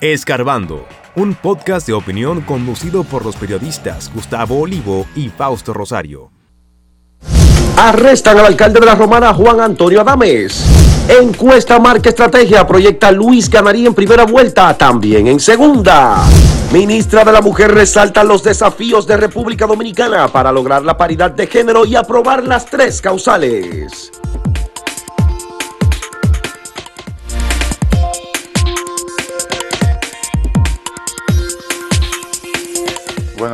Escarbando, un podcast de opinión conducido por los periodistas Gustavo Olivo y Fausto Rosario. Arrestan al alcalde de la Romana, Juan Antonio Adames. Encuesta Marca Estrategia proyecta Luis ganaría en primera vuelta, también en segunda. Ministra de la Mujer resalta los desafíos de República Dominicana para lograr la paridad de género y aprobar las tres causales.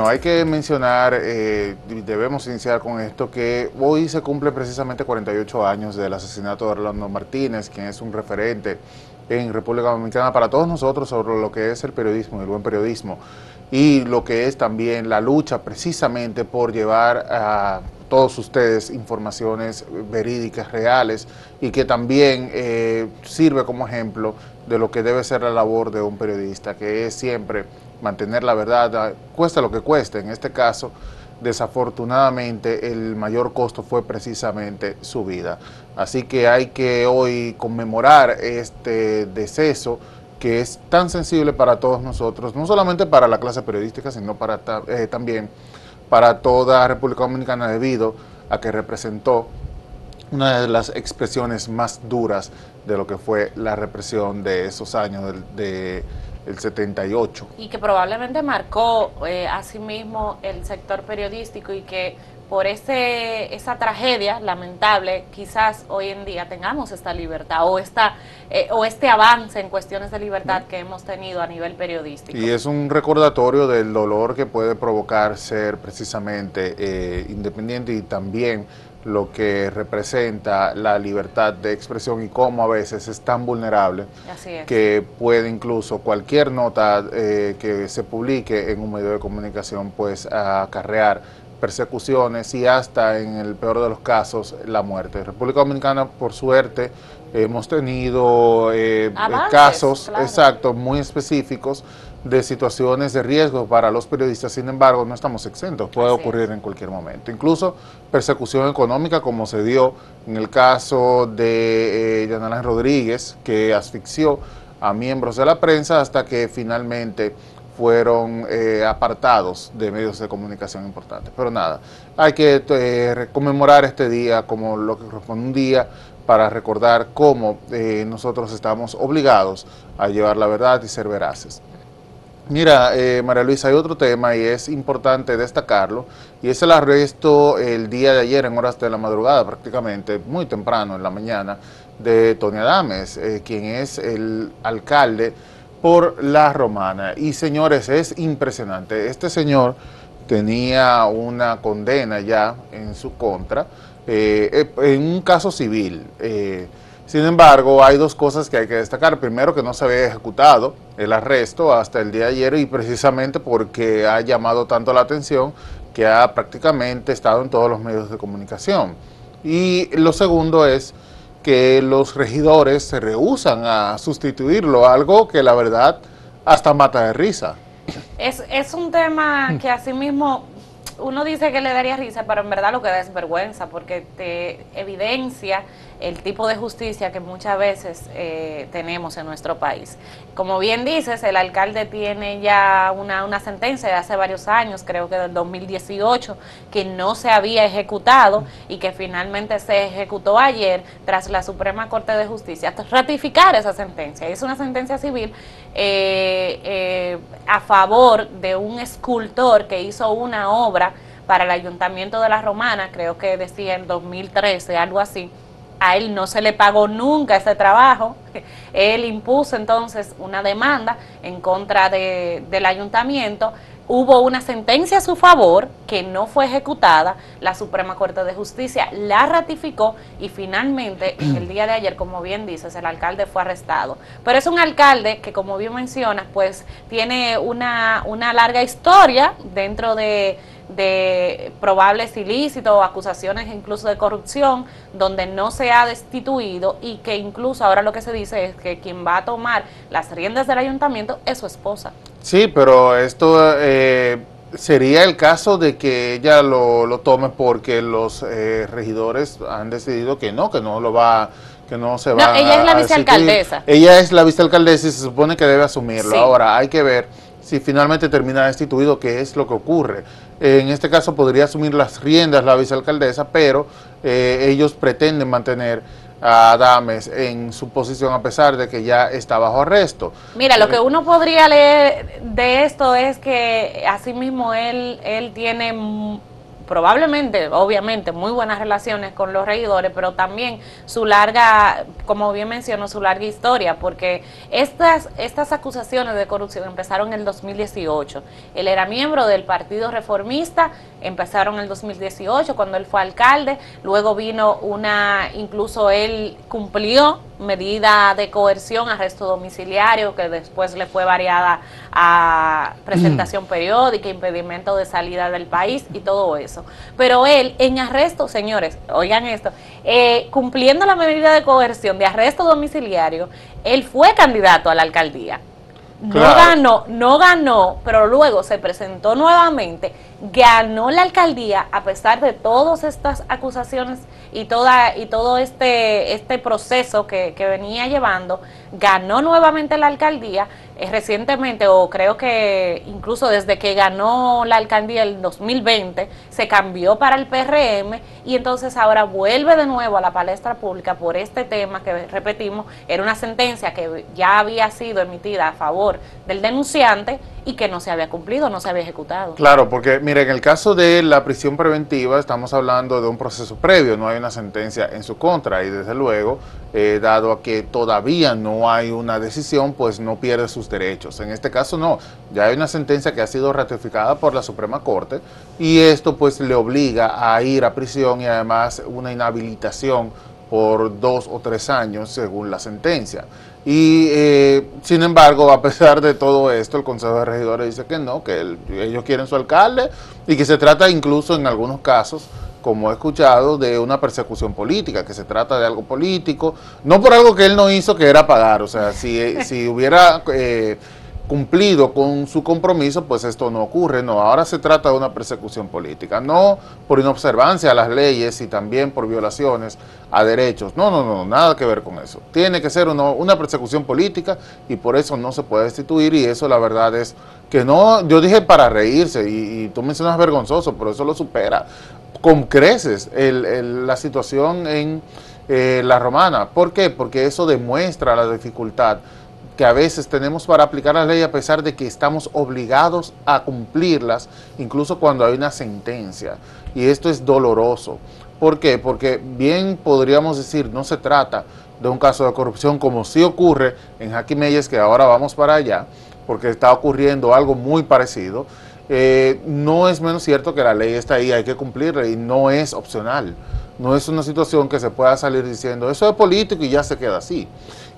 Bueno, hay que mencionar, eh, debemos iniciar con esto, que hoy se cumple precisamente 48 años del asesinato de Orlando Martínez, quien es un referente en República Dominicana para todos nosotros sobre lo que es el periodismo, el buen periodismo, y lo que es también la lucha precisamente por llevar a todos ustedes informaciones verídicas, reales, y que también eh, sirve como ejemplo de lo que debe ser la labor de un periodista, que es siempre mantener la verdad, cuesta lo que cueste. En este caso, desafortunadamente, el mayor costo fue precisamente su vida. Así que hay que hoy conmemorar este deceso que es tan sensible para todos nosotros, no solamente para la clase periodística, sino para eh, también para toda República Dominicana debido a que representó una de las expresiones más duras de lo que fue la represión de esos años de el 78. Y que probablemente marcó eh, asimismo el sector periodístico y que por ese, esa tragedia lamentable quizás hoy en día tengamos esta libertad o, esta, eh, o este avance en cuestiones de libertad que hemos tenido a nivel periodístico. Y es un recordatorio del dolor que puede provocar ser precisamente eh, independiente y también lo que representa la libertad de expresión y cómo a veces es tan vulnerable que puede incluso cualquier nota eh, que se publique en un medio de comunicación pues acarrear persecuciones y hasta en el peor de los casos la muerte. República Dominicana por suerte hemos tenido eh, casos exactos muy específicos de situaciones de riesgo para los periodistas, sin embargo, no estamos exentos, puede ocurrir en cualquier momento. Incluso persecución económica, como se dio en el caso de eh, Rodríguez, que asfixió a miembros de la prensa hasta que finalmente fueron eh, apartados de medios de comunicación importantes. Pero nada, hay que eh, conmemorar este día como lo que corresponde un día para recordar cómo eh, nosotros estamos obligados a llevar la verdad y ser veraces. Mira, eh, María Luisa, hay otro tema y es importante destacarlo, y es el arresto el día de ayer en horas de la madrugada, prácticamente muy temprano en la mañana, de Tony Adames, quien es el alcalde por La Romana. Y señores, es impresionante, este señor tenía una condena ya en su contra, eh, en un caso civil. Sin embargo, hay dos cosas que hay que destacar. Primero, que no se había ejecutado el arresto hasta el día de ayer y precisamente porque ha llamado tanto la atención que ha prácticamente estado en todos los medios de comunicación. Y lo segundo es que los regidores se rehusan a sustituirlo, algo que la verdad hasta mata de risa. Es, es un tema que asimismo uno dice que le daría risa, pero en verdad lo que da es vergüenza, porque te evidencia el tipo de justicia que muchas veces eh, tenemos en nuestro país. Como bien dices, el alcalde tiene ya una, una sentencia de hace varios años, creo que del 2018, que no se había ejecutado y que finalmente se ejecutó ayer tras la Suprema Corte de Justicia ratificar esa sentencia. Es una sentencia civil eh, eh, a favor de un escultor que hizo una obra para el Ayuntamiento de la Romana, creo que decía en 2013, algo así, a él no se le pagó nunca ese trabajo. Él impuso entonces una demanda en contra del ayuntamiento. Hubo una sentencia a su favor que no fue ejecutada. La Suprema Corte de Justicia la ratificó y finalmente el día de ayer, como bien dices, el alcalde fue arrestado. Pero es un alcalde que, como bien mencionas, pues tiene una, una larga historia dentro de de probables ilícitos acusaciones incluso de corrupción, donde no se ha destituido y que incluso ahora lo que se dice es que quien va a tomar las riendas del ayuntamiento es su esposa. Sí, pero esto eh, sería el caso de que ella lo, lo tome porque los eh, regidores han decidido que no, que no lo va que no se va no, ella es la vicealcaldesa. Ella es la vicealcaldesa y se supone que debe asumirlo. Ahora, hay que ver si finalmente termina destituido, qué es lo que ocurre. en este caso podría asumir las riendas la vicealcaldesa, pero eh, ellos pretenden mantener a Adames en su posición a pesar de que ya está bajo arresto. Mira, lo que uno podría leer de esto es que asimismo él, él tiene probablemente, obviamente, muy buenas relaciones con los regidores, pero también su larga, como bien mencionó, su larga historia, porque estas, estas acusaciones de corrupción empezaron en el 2018. Él era miembro del Partido Reformista, empezaron en el 2018 cuando él fue alcalde, luego vino una, incluso él cumplió medida de coerción, arresto domiciliario, que después le fue variada a presentación periódica, impedimento de salida del país y todo eso. Pero él en arresto, señores, oigan esto, eh, cumpliendo la medida de coerción de arresto domiciliario, él fue candidato a la alcaldía. No ganó, no ganó, pero luego se presentó nuevamente, ganó la alcaldía a pesar de todas estas acusaciones y toda y todo este este proceso que, que venía llevando, ganó nuevamente la alcaldía recientemente, o creo que incluso desde que ganó la alcaldía el 2020, se cambió para el PRM y entonces ahora vuelve de nuevo a la palestra pública por este tema que, repetimos, era una sentencia que ya había sido emitida a favor del denunciante y que no se había cumplido, no se había ejecutado. Claro, porque mire, en el caso de la prisión preventiva estamos hablando de un proceso previo, no hay una sentencia en su contra y desde luego, eh, dado a que todavía no hay una decisión, pues no pierde sus derechos. En este caso no, ya hay una sentencia que ha sido ratificada por la Suprema Corte y esto pues le obliga a ir a prisión y además una inhabilitación por dos o tres años según la sentencia. Y eh, sin embargo, a pesar de todo esto, el Consejo de Regidores dice que no, que ellos quieren su alcalde y que se trata incluso en algunos casos, como he escuchado, de una persecución política, que se trata de algo político, no por algo que él no hizo, que era pagar, o sea, si, si hubiera... Eh, cumplido con su compromiso, pues esto no ocurre, no, ahora se trata de una persecución política, no por inobservancia a las leyes y también por violaciones a derechos, no, no, no, nada que ver con eso, tiene que ser una persecución política y por eso no se puede destituir y eso la verdad es que no, yo dije para reírse y, tú mencionas vergonzoso, pero eso lo supera con creces la situación en eh, la romana, ¿por qué? Porque eso demuestra la dificultad que a veces tenemos para aplicar la ley a pesar de que estamos obligados a cumplirlas, incluso cuando hay una sentencia. Y esto es doloroso. ¿Por qué? Porque bien podríamos decir, no se trata de un caso de corrupción como sí ocurre en Jackie Meyes, que ahora vamos para allá, porque está ocurriendo algo muy parecido. Eh, no es menos cierto que la ley está ahí, hay que cumplirla y no es opcional. No es una situación que se pueda salir diciendo, eso es político y ya se queda así.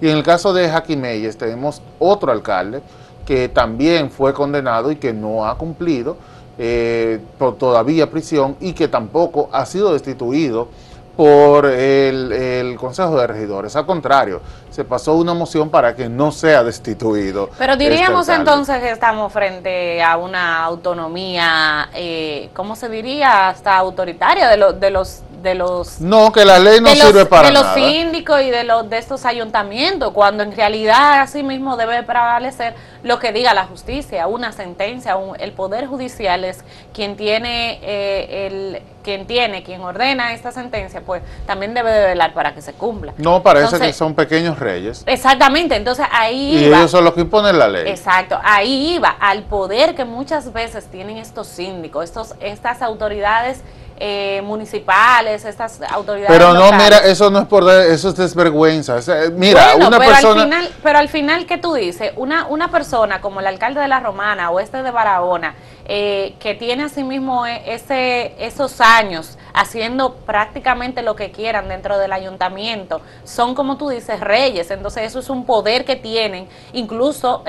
Y en el caso de Meyes tenemos otro alcalde que también fue condenado y que no ha cumplido eh, por todavía prisión y que tampoco ha sido destituido por el, Consejo de Regidores. Al contrario, se pasó una moción para que no sea destituido. Pero este diríamos entonces que estamos frente a una autonomía, eh, ¿cómo se diría? Hasta autoritaria de, de los de los no que la ley no sirve para de los síndicos y de los de estos ayuntamientos cuando en realidad así mismo debe prevalecer lo que diga la justicia una sentencia el poder judicial es quien tiene eh, el quien tiene quien ordena esta sentencia pues también debe de velar para que se cumpla no parece que son pequeños reyes exactamente entonces ahí y ellos son los que imponen la ley exacto ahí iba al poder que muchas veces tienen estos síndicos estos estas autoridades eh, municipales, estas autoridades. Pero no, mira, eso no es por eso es desvergüenza. Eh, mira, una pero persona. Al final, pero al final, ¿qué tú dices? Una, una persona como el alcalde de la Romana o este de Barahona, eh, que tiene asimismo e, ese, esos años haciendo prácticamente lo que quieran dentro del ayuntamiento, son como tú dices, reyes, entonces eso es un poder que tienen incluso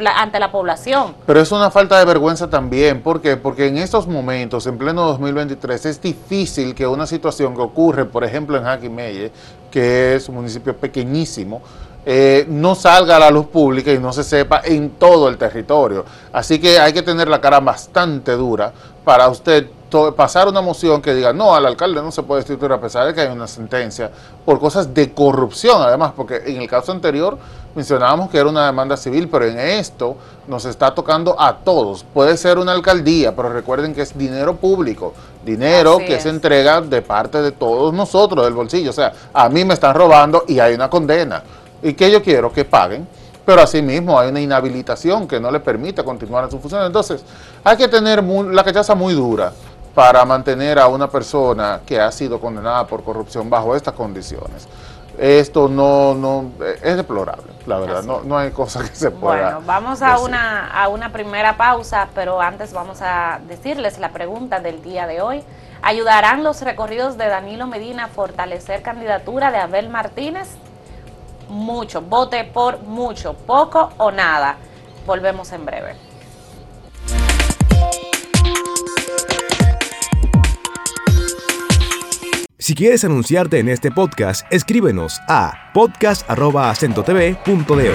la, ante la población. Pero es una falta de vergüenza también, ¿por qué? Porque en estos momentos, en pleno 2023, es difícil que una situación que ocurre, por ejemplo, en Jaquimelle, que es un municipio pequeñísimo, eh, no salga a la luz pública y no se sepa en todo el territorio. Así que hay que tener la cara bastante dura para usted pasar una moción que diga, no, al alcalde no se puede destituir a pesar de que hay una sentencia por cosas de corrupción, además, porque en el caso anterior mencionábamos que era una demanda civil, pero en esto nos está tocando a todos. Puede ser una alcaldía, pero recuerden que es dinero público, dinero que se entrega de parte de todos nosotros, del bolsillo. O sea, a mí me están robando y hay una condena. ¿Y que yo quiero? Que paguen pero asimismo hay una inhabilitación que no le permite continuar en su función. Entonces, hay que tener la cachaza muy dura para mantener a una persona que ha sido condenada por corrupción bajo estas condiciones. Esto no, no es deplorable, la verdad, no, no, hay cosa que se pueda. Bueno, vamos a una, a una primera pausa, pero antes vamos a decirles la pregunta del día de hoy. ¿Ayudarán los recorridos de Danilo Medina a fortalecer candidatura de Abel Martínez? Mucho, vote por mucho, poco o nada. Volvemos en breve. Si quieres anunciarte en este podcast, escríbenos a podcast.acentotv.de.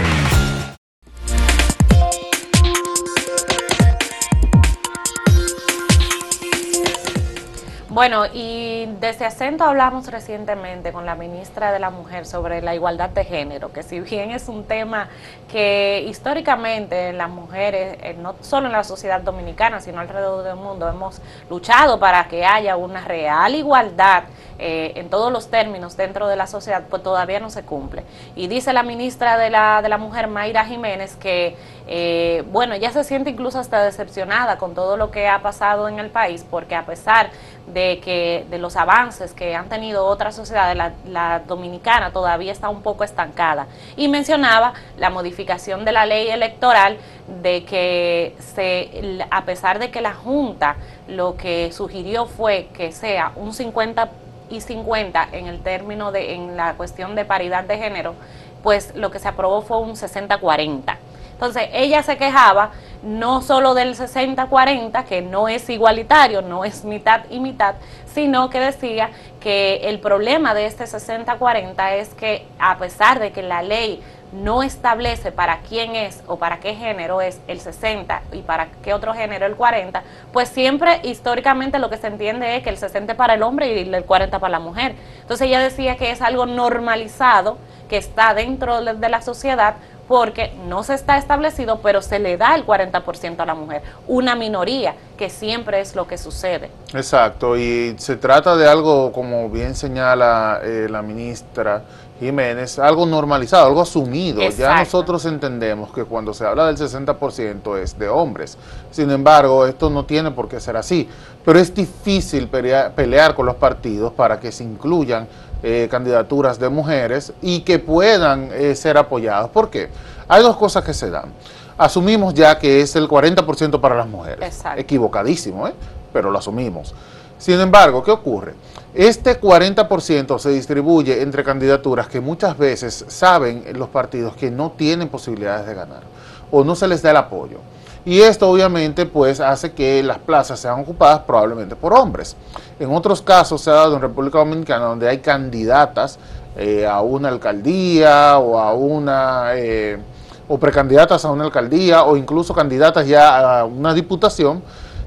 Bueno, y desde acento hablamos recientemente con la ministra de la Mujer sobre la igualdad de género, que si bien es un tema que históricamente las mujeres, eh, no solo en la sociedad dominicana, sino alrededor del mundo, hemos luchado para que haya una real igualdad eh, en todos los términos dentro de la sociedad, pues todavía no se cumple. Y dice la ministra de la, de la Mujer, Mayra Jiménez, que, eh, bueno, ella se siente incluso hasta decepcionada con todo lo que ha pasado en el país, porque a pesar de que de los avances que han tenido otras sociedades, la, la dominicana todavía está un poco estancada. Y mencionaba la modificación de la ley electoral de que se, a pesar de que la Junta lo que sugirió fue que sea un 50 y 50 en el término de, en la cuestión de paridad de género, pues lo que se aprobó fue un 60-40. Entonces, ella se quejaba no solo del 60-40, que no es igualitario, no es mitad y mitad, sino que decía que el problema de este 60-40 es que a pesar de que la ley no establece para quién es o para qué género es el 60 y para qué otro género el 40, pues siempre históricamente lo que se entiende es que el 60 es para el hombre y el 40 para la mujer. Entonces ella decía que es algo normalizado que está dentro de la sociedad porque no se está establecido, pero se le da el 40% a la mujer, una minoría, que siempre es lo que sucede. Exacto, y se trata de algo, como bien señala eh, la ministra, Jiménez, algo normalizado, algo asumido. Ya nosotros entendemos que cuando se habla del 60% es de hombres. Sin embargo, esto no tiene por qué ser así. Pero es difícil pelear, con los partidos para que se incluyan eh, candidaturas de mujeres y que puedan eh, ser apoyados. ¿Por qué? Hay dos cosas que se dan. Asumimos ya que es el 40% para las mujeres. Equivocadísimo, ¿eh? pero lo asumimos. Sin embargo, ¿qué ocurre? Este 40% se distribuye entre candidaturas que muchas veces saben los partidos que no tienen posibilidades de ganar o no se les da el apoyo. Y esto obviamente pues hace que las plazas sean ocupadas probablemente por hombres. En otros casos se ha dado en República Dominicana donde hay candidatas eh, a una alcaldía o a una... Eh, o precandidatas a una alcaldía o incluso candidatas ya a una diputación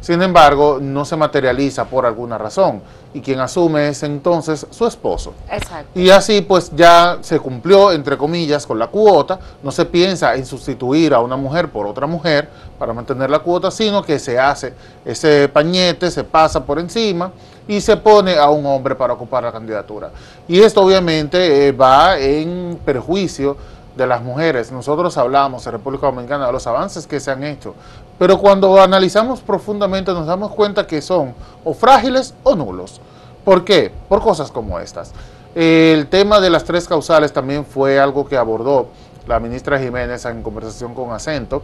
sin embargo, no se materializa por alguna razón y quien asume es entonces su esposo. Exacto. Y así pues ya se cumplió, entre comillas, con la cuota, no se piensa en sustituir a una mujer por otra mujer para mantener la cuota, sino que se hace ese pañete, se pasa por encima y se pone a un hombre para ocupar la candidatura. Y esto obviamente eh, va en perjuicio de las mujeres. Nosotros hablamos en República Dominicana de los avances que se han hecho, pero cuando analizamos profundamente nos damos cuenta que son o frágiles o nulos. ¿Por qué? Por cosas como estas. El tema de las tres causales también fue algo que abordó la ministra Jiménez en conversación con acento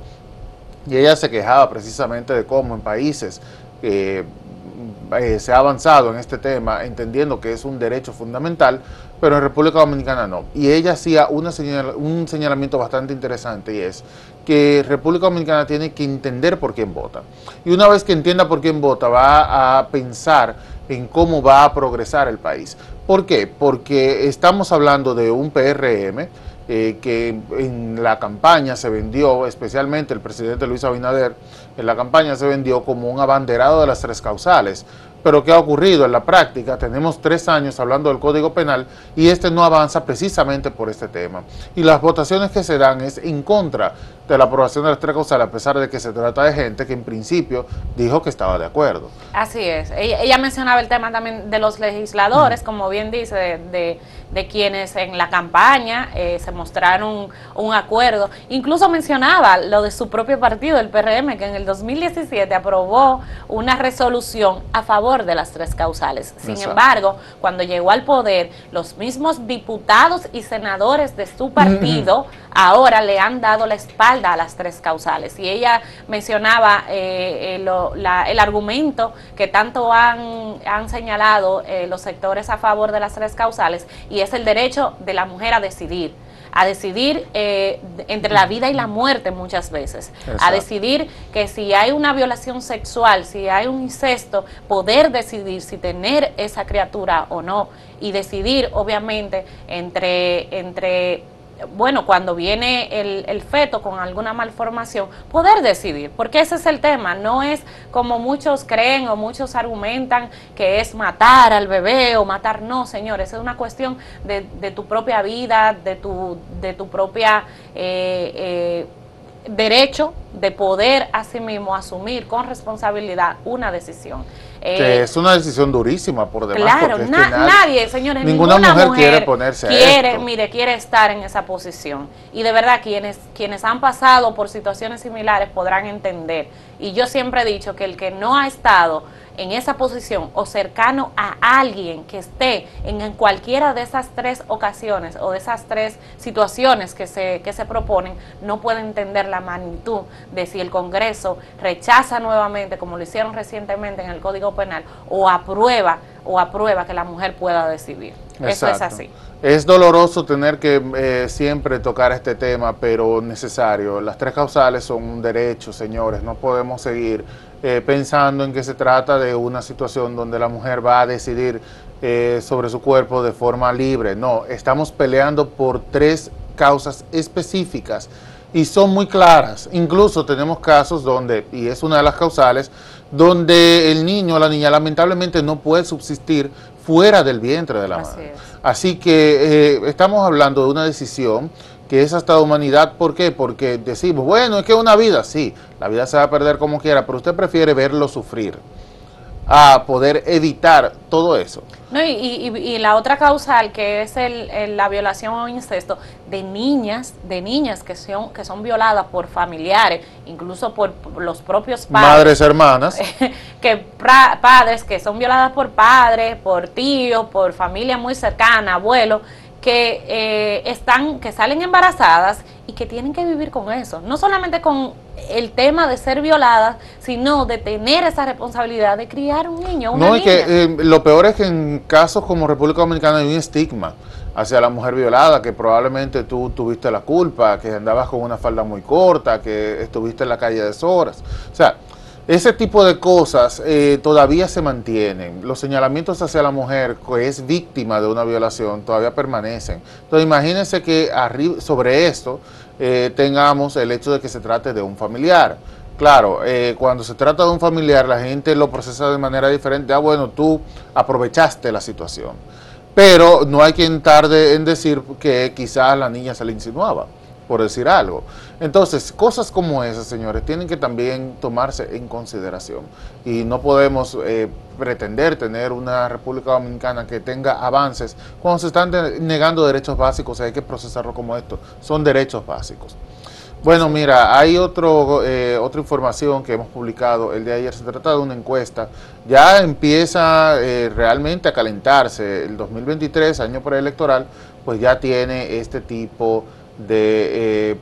y ella se quejaba precisamente de cómo en países eh, se ha avanzado en este tema, entendiendo que es un derecho fundamental, pero en República Dominicana no. Y ella hacía una un señalamiento bastante interesante y es que República Dominicana tiene que entender por quién vota. Y una vez que entienda por quién vota, va a pensar en cómo va a progresar el país. ¿Por qué? Porque estamos hablando de un PRM eh, que en la campaña se vendió, especialmente el presidente Luis Abinader, en la campaña se vendió como un abanderado de las tres causales. Pero ¿qué ha ocurrido en la práctica? Tenemos tres años hablando del Código Penal y este no avanza precisamente por este tema. Y las votaciones que se dan es en contra de la aprobación de las tres causales, a pesar de que se trata de gente que en principio dijo que estaba de acuerdo. Así es. Ella, mencionaba el tema también de los legisladores, como bien dice, de, de, quienes en la campaña eh, se mostraron un, acuerdo. Incluso mencionaba lo de su propio partido, el PRM, que en el 2017 aprobó una resolución a favor de las tres causales. Sin embargo, cuando llegó al poder, los mismos diputados y senadores de su partido ahora le han dado la espalda a las tres causales. Y ella mencionaba eh, eh, el argumento que tanto han, han señalado eh, los sectores a favor de las tres causales, y es el derecho de la mujer a decidir a decidir entre la vida y la muerte muchas veces, a decidir que si hay una violación sexual, si hay un incesto, poder decidir si tener esa criatura o no y decidir obviamente entre, entre bueno, cuando viene el, feto con alguna malformación, poder decidir, porque ese es el tema, no es como muchos creen o muchos argumentan que es matar al bebé o matar, no, señores, es una cuestión de, de tu propia vida, de tu, de tu propia... Eh, eh, derecho de poder asimismo asumir con responsabilidad una decisión. Que eh, es una decisión durísima por demás. Claro, nadie, señores, ninguna, mujer, quiere ponerse quiere, Mire, quiere estar en esa posición. Y de verdad, quienes, quienes han pasado por situaciones similares podrán entender. Y yo siempre he dicho que el que no ha estado en esa posición o cercano a alguien que esté en, cualquiera de esas tres ocasiones o de esas tres situaciones que se, que se proponen, no puede entender la magnitud de si el Congreso rechaza nuevamente, como lo hicieron recientemente en el Código Penal, o aprueba o aprueba que la mujer pueda decidir. Eso es así. Es doloroso tener que eh, siempre tocar este tema, pero necesario. Las tres causales son un derecho, señores. No podemos seguir eh, pensando en que se trata de una situación donde la mujer va a decidir eh, sobre su cuerpo de forma libre. No, estamos peleando por tres causas específicas y son muy claras. Incluso tenemos casos donde, y es una de las causales, donde el niño o la niña lamentablemente no puede subsistir fuera del vientre de la madre. Así que eh, estamos hablando de una decisión que es hasta humanidad. ¿Por qué? Porque decimos, bueno, es que una vida, sí, la vida se va a perder como quiera, pero usted prefiere verlo sufrir a poder evitar todo eso. No, y, y, la otra causal que es el, la violación o incesto de niñas, de niñas que son, que son violadas por familiares, incluso por los propios padres. Madres, hermanas. que padres que son violadas por padres, por tíos, por familia muy cercana, abuelos que eh, están, que salen embarazadas y que tienen que vivir con eso. No solamente con el tema de ser violadas, sino de tener esa responsabilidad de criar un niño. Una no, y que eh, lo peor es que en casos como República Dominicana hay un estigma hacia la mujer violada, que probablemente tú tuviste la culpa, que andabas con una falda muy corta, que estuviste en la calle de horas. O sea, ese tipo de cosas eh, todavía se mantienen. Los señalamientos hacia la mujer que es víctima de una violación todavía permanecen. Entonces imagínense que sobre esto eh, tengamos el hecho de que se trate de un familiar. Claro, eh, cuando se trata de un familiar la gente lo procesa de manera diferente. Ah, bueno, tú aprovechaste la situación. Pero no hay quien tarde en decir que quizás la niña se le insinuaba por decir algo. Entonces, cosas como esas, señores, tienen que también tomarse en consideración. Y no podemos eh, pretender tener una República Dominicana que tenga avances cuando se están negando derechos básicos. Hay que procesarlo como esto. Son derechos básicos. Bueno, mira, hay otro, eh, otra información que hemos publicado el de ayer. Se trata de una encuesta. Ya empieza eh, realmente a calentarse. El 2023, año preelectoral, pues ya tiene este tipo de de eh,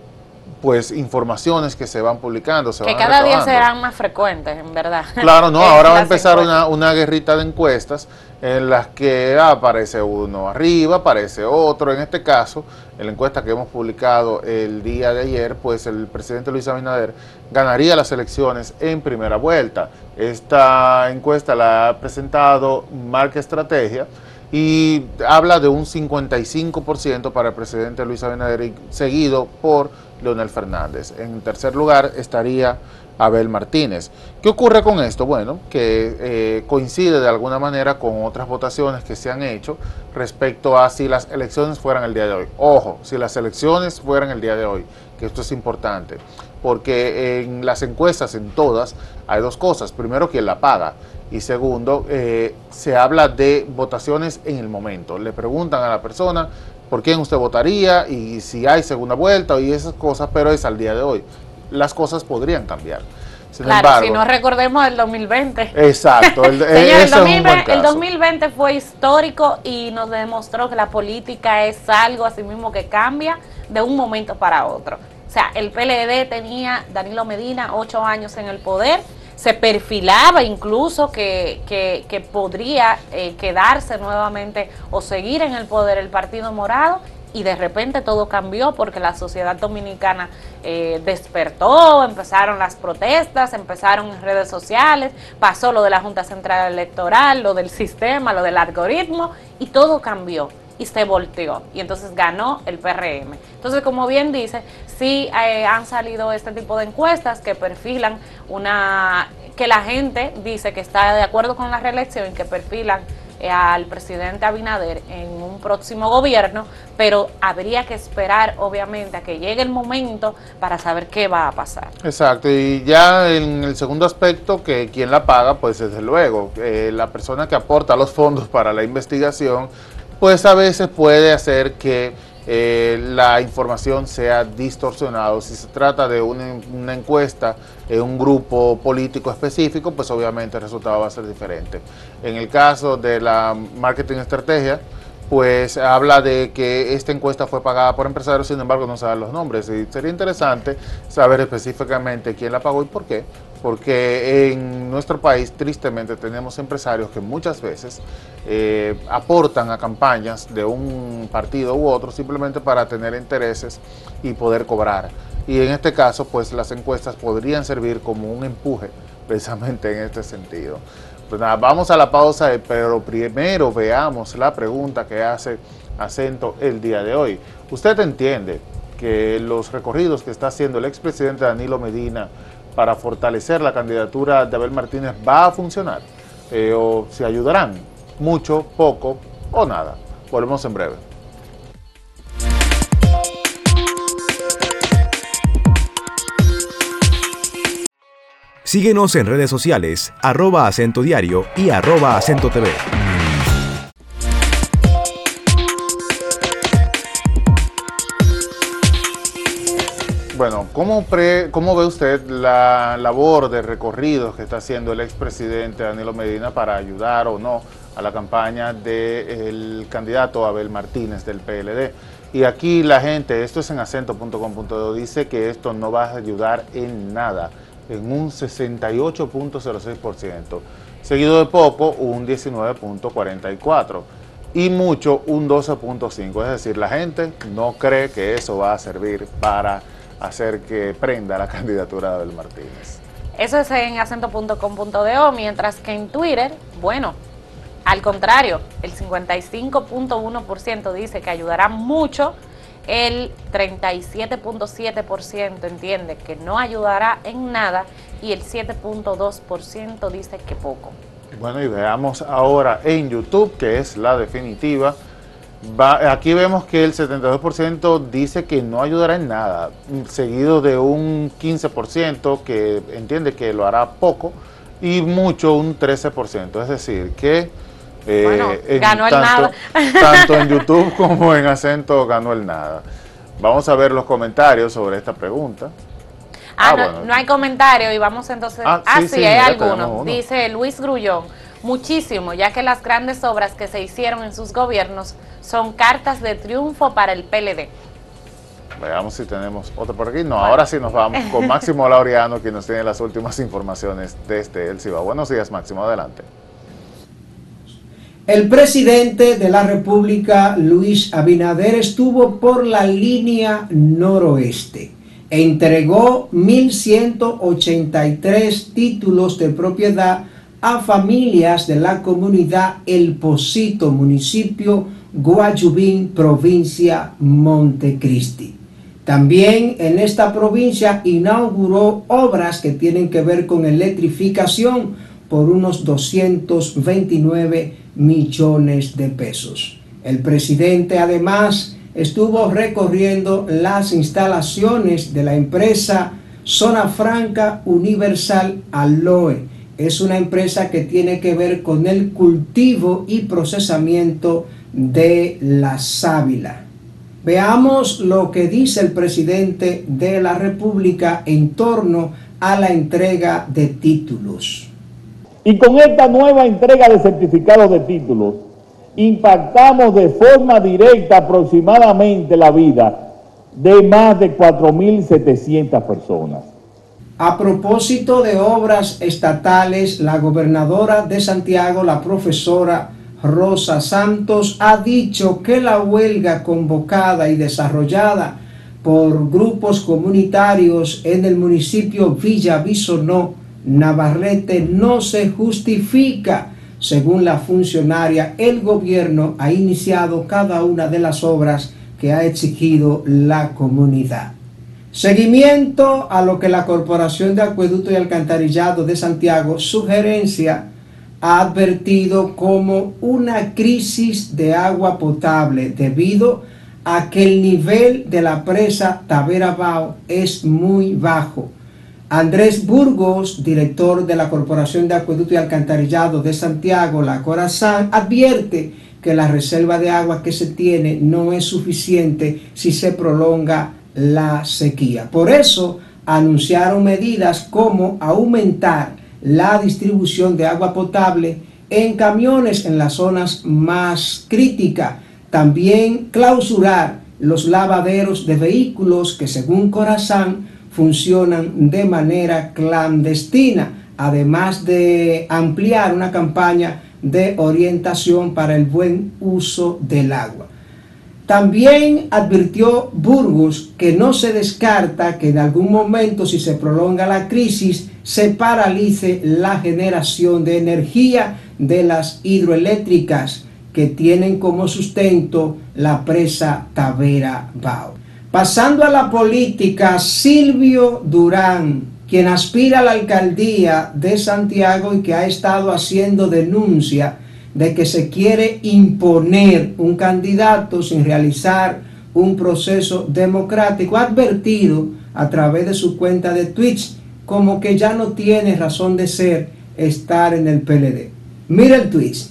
pues informaciones que se van publicando. que cada día serán más frecuentes, en verdad. Claro, no, ahora va a empezar una, una, guerrita de encuestas en las que aparece uno arriba, aparece otro. En este caso, en la encuesta que hemos publicado el día de ayer, pues el presidente Luis Abinader ganaría las elecciones en primera vuelta. Esta encuesta la ha presentado Marca Estrategia y habla de un 55% para el presidente Luis Abinader, seguido por Leonel Fernández. En tercer lugar estaría Abel Martínez. ¿Qué ocurre con esto? Bueno, que eh, coincide de alguna manera con otras votaciones que se han hecho respecto a si las elecciones fueran el día de hoy. Ojo, si las elecciones fueran el día de hoy, que esto es importante, porque en las encuestas, en todas, hay dos cosas. Primero, quién la paga. Y segundo, eh, se habla de votaciones en el momento. Le preguntan a la persona por quién usted votaría y si hay segunda vuelta y esas cosas, pero es al día de hoy. Las cosas podrían cambiar. claro, si no recordemos el 2020. Exacto. El, el, 2020, el 2020 fue histórico y nos demostró que la política es algo así mismo que cambia de un momento para otro. O sea, el PLD tenía Danilo Medina ocho años en el poder se perfilaba incluso que, que, podría eh, quedarse nuevamente o seguir en el poder el Partido Morado y de repente todo cambió porque la sociedad dominicana eh, despertó, empezaron las protestas, empezaron en redes sociales, pasó lo de la Junta Central Electoral, lo del sistema, lo del algoritmo y todo cambió y se volteó. Y entonces ganó el PRM. Entonces, como bien dice, sí eh, han salido este tipo de encuestas que perfilan una, que la gente dice que está de acuerdo con la reelección y que perfilan al presidente Abinader en un próximo gobierno, pero habría que esperar obviamente a que llegue el momento para saber qué va a pasar. Exacto, y ya en el segundo aspecto, que quien la paga, pues desde luego, eh, la persona que aporta los fondos para la investigación pues a veces puede hacer que eh, la información sea distorsionada. Si se trata de una, encuesta en un grupo político específico, pues obviamente el resultado va a ser diferente. En el caso de la marketing estrategia, pues habla de que esta encuesta fue pagada por empresarios, sin embargo no saben los nombres. Y sería interesante saber específicamente quién la pagó y por qué porque en nuestro país tristemente tenemos empresarios que muchas veces eh, aportan a campañas de un partido u otro simplemente para tener intereses y poder cobrar. Y en este caso, pues las encuestas podrían servir como un empuje precisamente en este sentido. Pues nada, vamos a la pausa, pero primero veamos la pregunta que hace acento el día de hoy. ¿Usted entiende que los recorridos que está haciendo el expresidente Danilo Medina para fortalecer la candidatura de Abel Martínez va a funcionar eh, o se ayudarán mucho, poco o nada. Volvemos en breve. Síguenos en redes sociales, arroba acento diario y arroba acento TV. Bueno, ¿cómo, ¿cómo ve usted la labor de recorridos que está haciendo el expresidente Danilo Medina para ayudar o no a la campaña del candidato Abel Martínez del PLD? Y aquí la gente, esto es en acento.com.do, dice que esto no va a ayudar en nada, en un 68.06%, seguido de poco un 19.44% y mucho un 12.5%. Es decir, la gente no cree que eso va a servir para hacer que prenda la candidatura de Abel Martínez. Eso es en acento.com.do, mientras que en Twitter, bueno, al contrario, el 55.1% dice que ayudará mucho, el 37.7% entiende que no ayudará en nada y el 7.2% dice que poco. Bueno, y veamos ahora en YouTube, que es la definitiva aquí vemos que el 72% dice que no ayudará en nada, seguido de un 15% que entiende que lo hará poco y mucho un 13%. Es decir, que eh, ganó el nada. tanto en YouTube como en acento ganó el nada. Vamos a ver los comentarios sobre esta pregunta. Ah, ah no, hay comentario y vamos entonces. Ah, ah sí, hay algunos. Dice Luis Grullón, muchísimo, ya que las grandes obras que se hicieron en sus gobiernos son cartas de triunfo para el PLD. Veamos si tenemos otro por aquí. No, ahora sí nos vamos con Máximo Laureano, quien nos tiene las últimas informaciones desde El Ciba. Buenos días, Máximo, adelante. El presidente de la República, Luis Abinader, estuvo por la línea noroeste e entregó 1.183 títulos de propiedad a familias de la comunidad El Posito, municipio Guayubín, provincia Montecristi. También en esta provincia inauguró obras que tienen que ver con electrificación por unos 229 millones de pesos. El presidente además estuvo recorriendo las instalaciones de la empresa Zona Franca Universal Aloe. Es una empresa que tiene que ver con el cultivo y procesamiento de la sábila. Veamos lo que dice el presidente de la República en torno a la entrega de títulos. Y con esta nueva entrega de certificados de títulos, impactamos de forma directa aproximadamente la vida de más de 4.700 personas. A propósito de obras estatales, la gobernadora de Santiago, la profesora Rosa Santos, ha dicho que la huelga convocada y desarrollada por grupos comunitarios en el municipio Villa Bisonó, Navarrete, no se justifica. Según la funcionaria, el gobierno ha iniciado cada una de las obras que ha exigido la comunidad. Seguimiento a lo que la Corporación de Acueducto y Alcantarillado de Santiago, sugerencia, ha advertido como una crisis de agua potable debido a que el nivel de la presa Tavera Bao es muy bajo. Andrés Burgos, director de la Corporación de Acueducto y Alcantarillado de Santiago, la Corazán, advierte que la reserva de agua que se tiene no es suficiente si se prolonga la sequía. Por eso anunciaron medidas como aumentar la distribución de agua potable en camiones en las zonas más críticas. También clausurar los lavaderos de vehículos que según Corazán funcionan de manera clandestina, además de ampliar una campaña de orientación para el buen uso del agua. También advirtió Burgos que no se descarta que en algún momento, si se prolonga la crisis, se paralice la generación de energía de las hidroeléctricas que tienen como sustento la presa Tavera Bao. Pasando a la política, Silvio Durán, quien aspira a la alcaldía de Santiago y que ha estado haciendo denuncia de que se quiere imponer un candidato sin realizar un proceso democrático, advertido a través de su cuenta de Twitch como que ya no tiene razón de ser estar en el PLD. Mira el Twitch.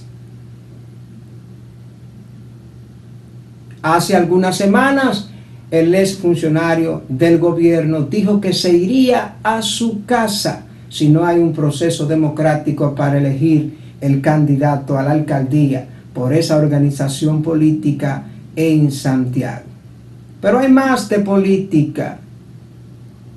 Hace algunas semanas el ex funcionario del gobierno dijo que se iría a su casa si no hay un proceso democrático para elegir el candidato a la alcaldía por esa organización política en Santiago. Pero hay más de política.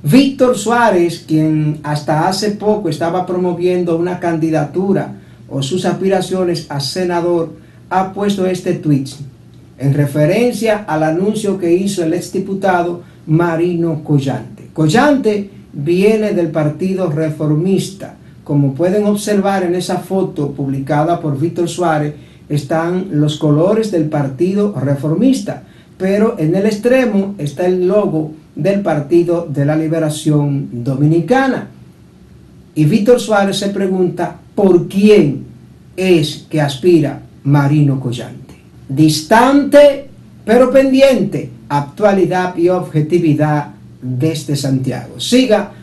Víctor Suárez, quien hasta hace poco estaba promoviendo una candidatura o sus aspiraciones a senador, ha puesto este tweet en referencia al anuncio que hizo el exdiputado Marino Collante. Collante viene del Partido Reformista. Como pueden observar en esa foto publicada por Víctor Suárez, están los colores del Partido Reformista, pero en el extremo está el logo del Partido de la Liberación Dominicana. Y Víctor Suárez se pregunta, ¿por quién es que aspira Marino Collante? distante pero pendiente, actualidad y objetividad desde Santiago. Siga